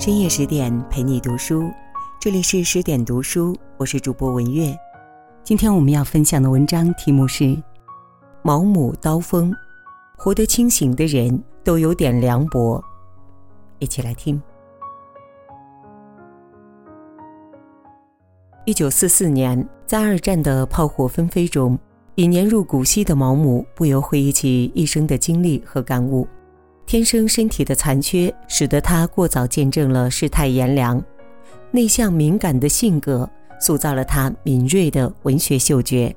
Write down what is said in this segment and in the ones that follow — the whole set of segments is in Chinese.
深夜十点陪你读书，这里是十点读书，我是主播文月。今天我们要分享的文章题目是《毛姆刀锋》，活得清醒的人都有点凉薄。一起来听。一九四四年，在二战的炮火纷飞中，已年入古稀的毛姆不由回忆起一生的经历和感悟。天生身体的残缺，使得他过早见证了世态炎凉；内向敏感的性格，塑造了他敏锐的文学嗅觉。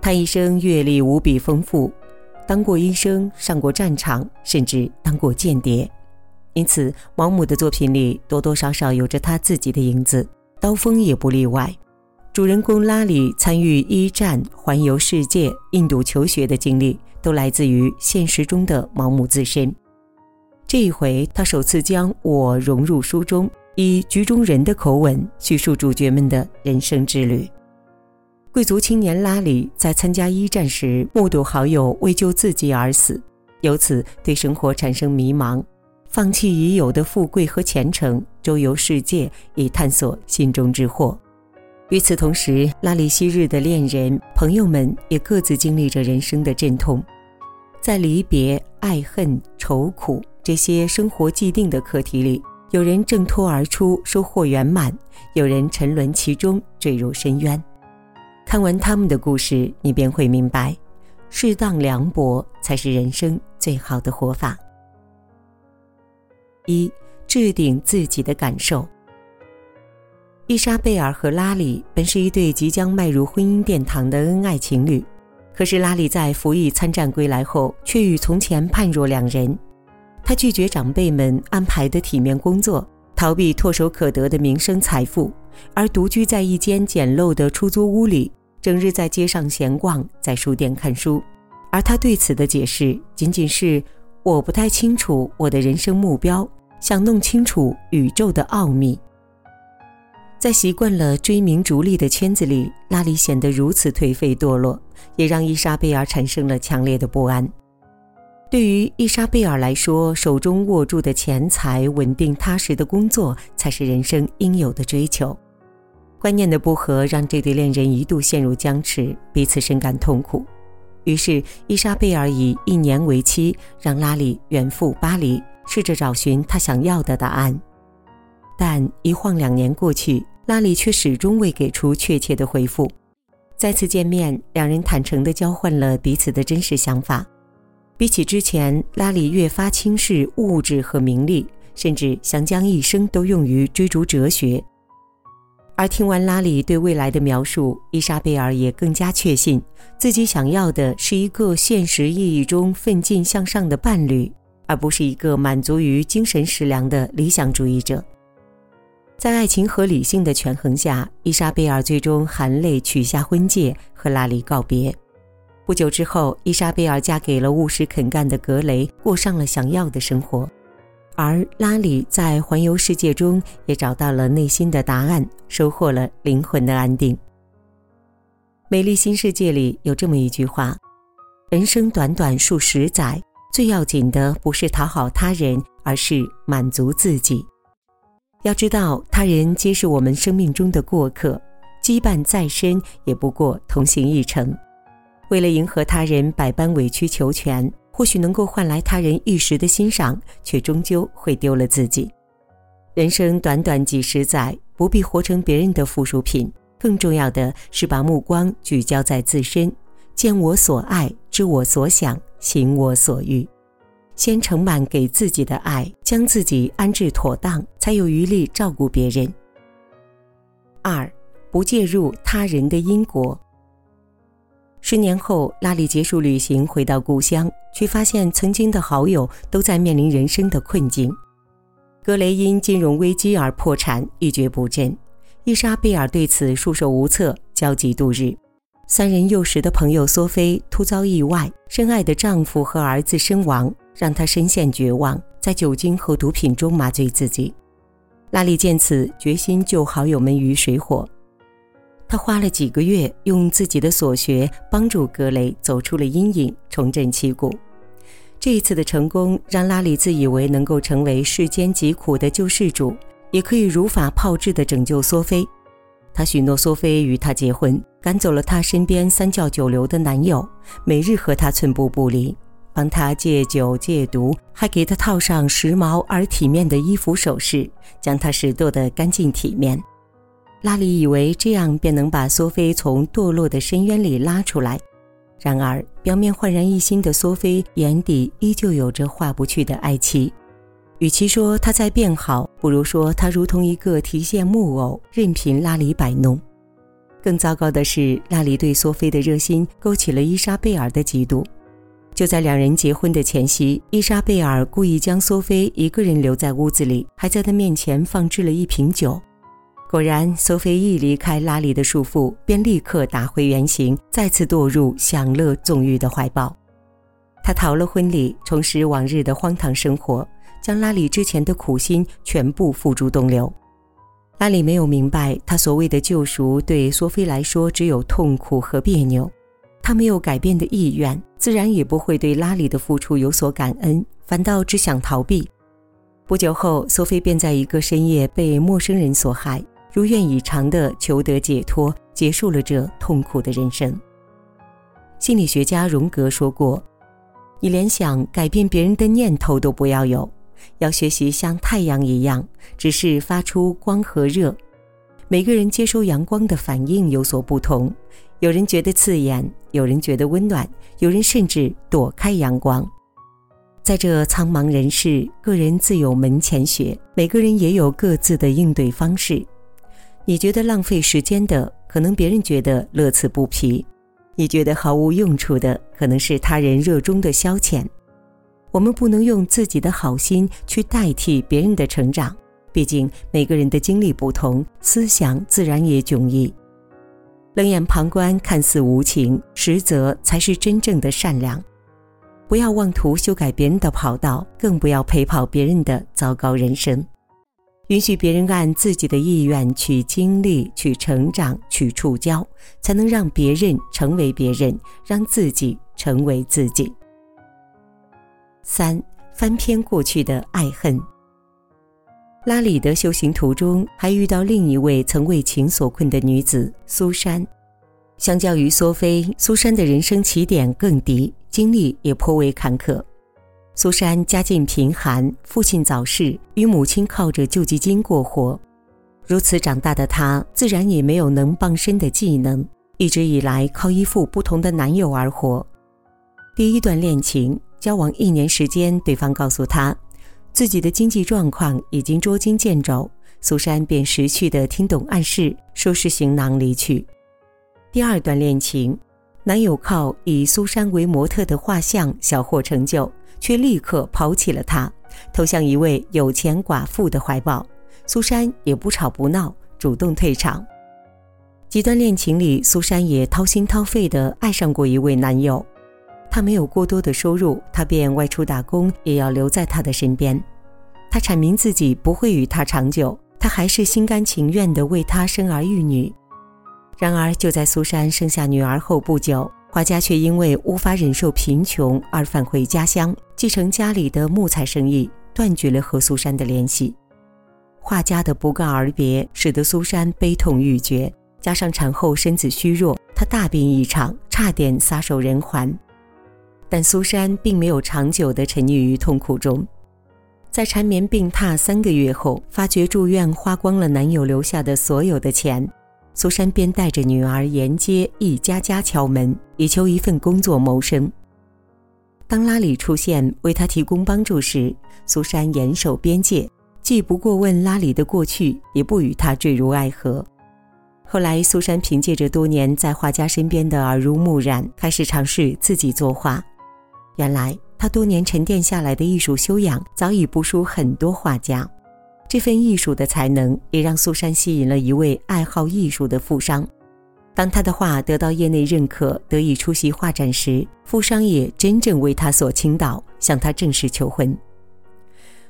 他一生阅历无比丰富，当过医生，上过战场，甚至当过间谍。因此，毛姆的作品里多多少少有着他自己的影子，《刀锋》也不例外。主人公拉里参与一战、环游世界、印度求学的经历，都来自于现实中的毛姆自身。这一回，他首次将我融入书中，以局中人的口吻叙述主角们的人生之旅。贵族青年拉里在参加一战时，目睹好友为救自己而死，由此对生活产生迷茫，放弃已有的富贵和前程，周游世界以探索心中之惑。与此同时，拉里昔日的恋人、朋友们也各自经历着人生的阵痛，在离别、爱恨、愁苦。这些生活既定的课题里，有人挣脱而出，收获圆满；有人沉沦其中，坠入深渊。看完他们的故事，你便会明白，适当凉薄才是人生最好的活法。一，置顶自己的感受。伊莎贝尔和拉里本是一对即将迈入婚姻殿堂的恩爱情侣，可是拉里在服役参战归来后，却与从前判若两人。他拒绝长辈们安排的体面工作，逃避唾手可得的名声财富，而独居在一间简陋的出租屋里，整日在街上闲逛，在书店看书。而他对此的解释仅仅是：我不太清楚我的人生目标，想弄清楚宇宙的奥秘。在习惯了追名逐利的圈子里，拉里显得如此颓废堕落，也让伊莎贝尔产生了强烈的不安。对于伊莎贝尔来说，手中握住的钱财、稳定踏实的工作，才是人生应有的追求。观念的不合让这对恋人一度陷入僵持，彼此深感痛苦。于是，伊莎贝尔以一年为期，让拉里远赴巴黎，试着找寻他想要的答案。但一晃两年过去，拉里却始终未给出确切的回复。再次见面，两人坦诚地交换了彼此的真实想法。比起之前，拉里越发轻视物质和名利，甚至想将一生都用于追逐哲学。而听完拉里对未来的描述，伊莎贝尔也更加确信自己想要的是一个现实意义中奋进向上的伴侣，而不是一个满足于精神食粮的理想主义者。在爱情和理性的权衡下，伊莎贝尔最终含泪取下婚戒，和拉里告别。不久之后，伊莎贝尔嫁给了务实肯干的格雷，过上了想要的生活。而拉里在环游世界中也找到了内心的答案，收获了灵魂的安定。《美丽新世界》里有这么一句话：“人生短短数十载，最要紧的不是讨好他人，而是满足自己。要知道，他人皆是我们生命中的过客，羁绊再深，也不过同行一程。”为了迎合他人，百般委曲求全，或许能够换来他人一时的欣赏，却终究会丢了自己。人生短短几十载，不必活成别人的附属品。更重要的是把目光聚焦在自身，见我所爱，知我所想，行我所欲。先盛满给自己的爱，将自己安置妥当，才有余力照顾别人。二，不介入他人的因果。十年后，拉里结束旅行，回到故乡，却发现曾经的好友都在面临人生的困境。格雷因金融危机而破产，一蹶不振；伊莎贝尔对此束手无策，焦急度日。三人幼时的朋友索菲突遭意外，深爱的丈夫和儿子身亡，让她深陷绝望，在酒精和毒品中麻醉自己。拉里见此，决心救好友们于水火。他花了几个月，用自己的所学帮助格雷走出了阴影，重振旗鼓。这一次的成功让拉里自以为能够成为世间疾苦的救世主，也可以如法炮制地拯救苏菲。他许诺苏菲与他结婚，赶走了他身边三教九流的男友，每日和他寸步不离，帮他戒酒戒毒，还给他套上时髦而体面的衣服首饰，将他拾掇得干净体面。拉里以为这样便能把苏菲从堕落的深渊里拉出来。然而，表面焕然一新的苏菲眼底依旧有着化不去的哀戚。与其说她在变好，不如说她如同一个提线木偶，任凭拉里摆弄。更糟糕的是，拉里对苏菲的热心勾起了伊莎贝尔的嫉妒。就在两人结婚的前夕，伊莎贝尔故意将苏菲一个人留在屋子里，还在她面前放置了一瓶酒。果然，苏菲一离开拉里的束缚，便立刻打回原形，再次堕入享乐纵欲的怀抱。她逃了婚礼，重拾往日的荒唐生活，将拉里之前的苦心全部付诸东流。拉里没有明白，他所谓的救赎对苏菲来说只有痛苦和别扭。他没有改变的意愿，自然也不会对拉里的付出有所感恩，反倒只想逃避。不久后，苏菲便在一个深夜被陌生人所害。如愿以偿地求得解脱，结束了这痛苦的人生。心理学家荣格说过：“你连想改变别人的念头都不要有，要学习像太阳一样，只是发出光和热。每个人接收阳光的反应有所不同，有人觉得刺眼，有人觉得温暖，有人甚至躲开阳光。在这苍茫人世，个人自有门前雪，每个人也有各自的应对方式。”你觉得浪费时间的，可能别人觉得乐此不疲；你觉得毫无用处的，可能是他人热衷的消遣。我们不能用自己的好心去代替别人的成长，毕竟每个人的经历不同，思想自然也迥异。冷眼旁观看似无情，实则才是真正的善良。不要妄图修改别人的跑道，更不要陪跑别人的糟糕人生。允许别人按自己的意愿去经历、去成长、去触礁，才能让别人成为别人，让自己成为自己。三翻篇过去的爱恨。拉里的修行途中，还遇到另一位曾为情所困的女子苏珊。相较于苏菲，苏珊的人生起点更低，经历也颇为坎坷。苏珊家境贫寒，父亲早逝，与母亲靠着救济金过活。如此长大的她，自然也没有能傍身的技能，一直以来靠依附不同的男友而活。第一段恋情交往一年时间，对方告诉她，自己的经济状况已经捉襟见肘，苏珊便识趣的听懂暗示，收拾行囊离去。第二段恋情，男友靠以苏珊为模特的画像小获成就。却立刻抛弃了他，投向一位有钱寡妇的怀抱。苏珊也不吵不闹，主动退场。几段恋情里，苏珊也掏心掏肺地爱上过一位男友。他没有过多的收入，他便外出打工，也要留在他的身边。他阐明自己不会与他长久，他还是心甘情愿地为他生儿育女。然而，就在苏珊生下女儿后不久，画家却因为无法忍受贫穷而返回家乡，继承家里的木材生意，断绝了和苏珊的联系。画家的不告而别，使得苏珊悲痛欲绝，加上产后身子虚弱，她大病一场，差点撒手人寰。但苏珊并没有长久地沉溺于痛苦中，在缠绵病榻三个月后，发觉住院花光了男友留下的所有的钱。苏珊便带着女儿沿街一家家敲门，以求一份工作谋生。当拉里出现为他提供帮助时，苏珊严守边界，既不过问拉里的过去，也不与他坠入爱河。后来，苏珊凭借着多年在画家身边的耳濡目染，开始尝试自己作画。原来，她多年沉淀下来的艺术修养早已不输很多画家。这份艺术的才能也让苏珊吸引了一位爱好艺术的富商。当他的画得到业内认可，得以出席画展时，富商也真正为他所倾倒，向他正式求婚。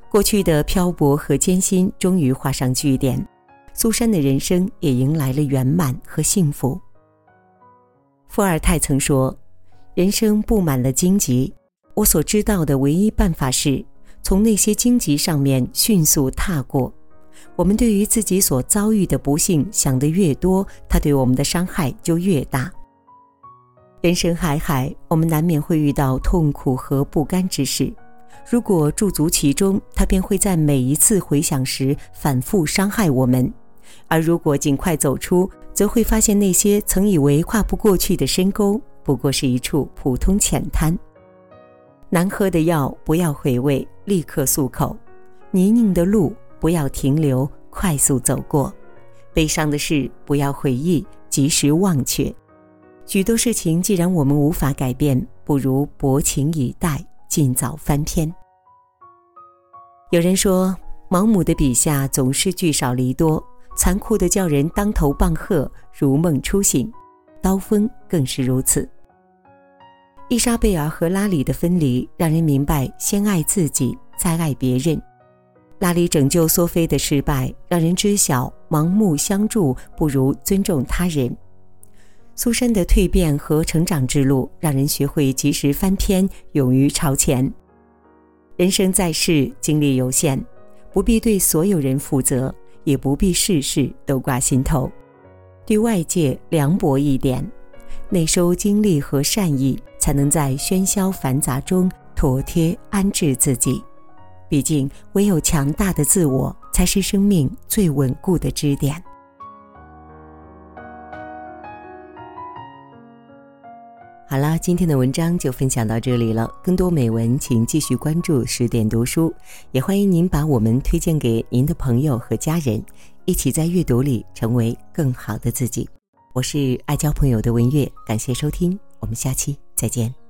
过去的漂泊和艰辛终于画上句点，苏珊的人生也迎来了圆满和幸福。伏尔泰曾说：“人生布满了荆棘，我所知道的唯一办法是，从那些荆棘上面迅速踏过。我们对于自己所遭遇的不幸想得越多，它对我们的伤害就越大。人生海海，我们难免会遇到痛苦和不甘之事。如果驻足其中，它便会在每一次回想时反复伤害我们；而如果尽快走出，则会发现那些曾以为跨不过去的深沟，不过是一处普通浅滩。难喝的药不要回味，立刻漱口；泥泞的路不要停留，快速走过；悲伤的事不要回忆，及时忘却。许多事情既然我们无法改变，不如薄情以待，尽早翻篇。有人说，毛姆的笔下总是聚少离多，残酷的叫人当头棒喝，如梦初醒；刀锋更是如此。伊莎贝尔和拉里的分离，让人明白先爱自己，再爱别人。拉里拯救苏菲的失败，让人知晓盲目相助不如尊重他人。苏珊的蜕变和成长之路，让人学会及时翻篇，勇于朝前。人生在世，精力有限，不必对所有人负责，也不必事事都挂心头，对外界凉薄一点，内收精力和善意，才能在喧嚣繁杂中妥帖安置自己。毕竟，唯有强大的自我，才是生命最稳固的支点。好啦，今天的文章就分享到这里了。更多美文，请继续关注十点读书，也欢迎您把我们推荐给您的朋友和家人，一起在阅读里成为更好的自己。我是爱交朋友的文月，感谢收听，我们下期再见。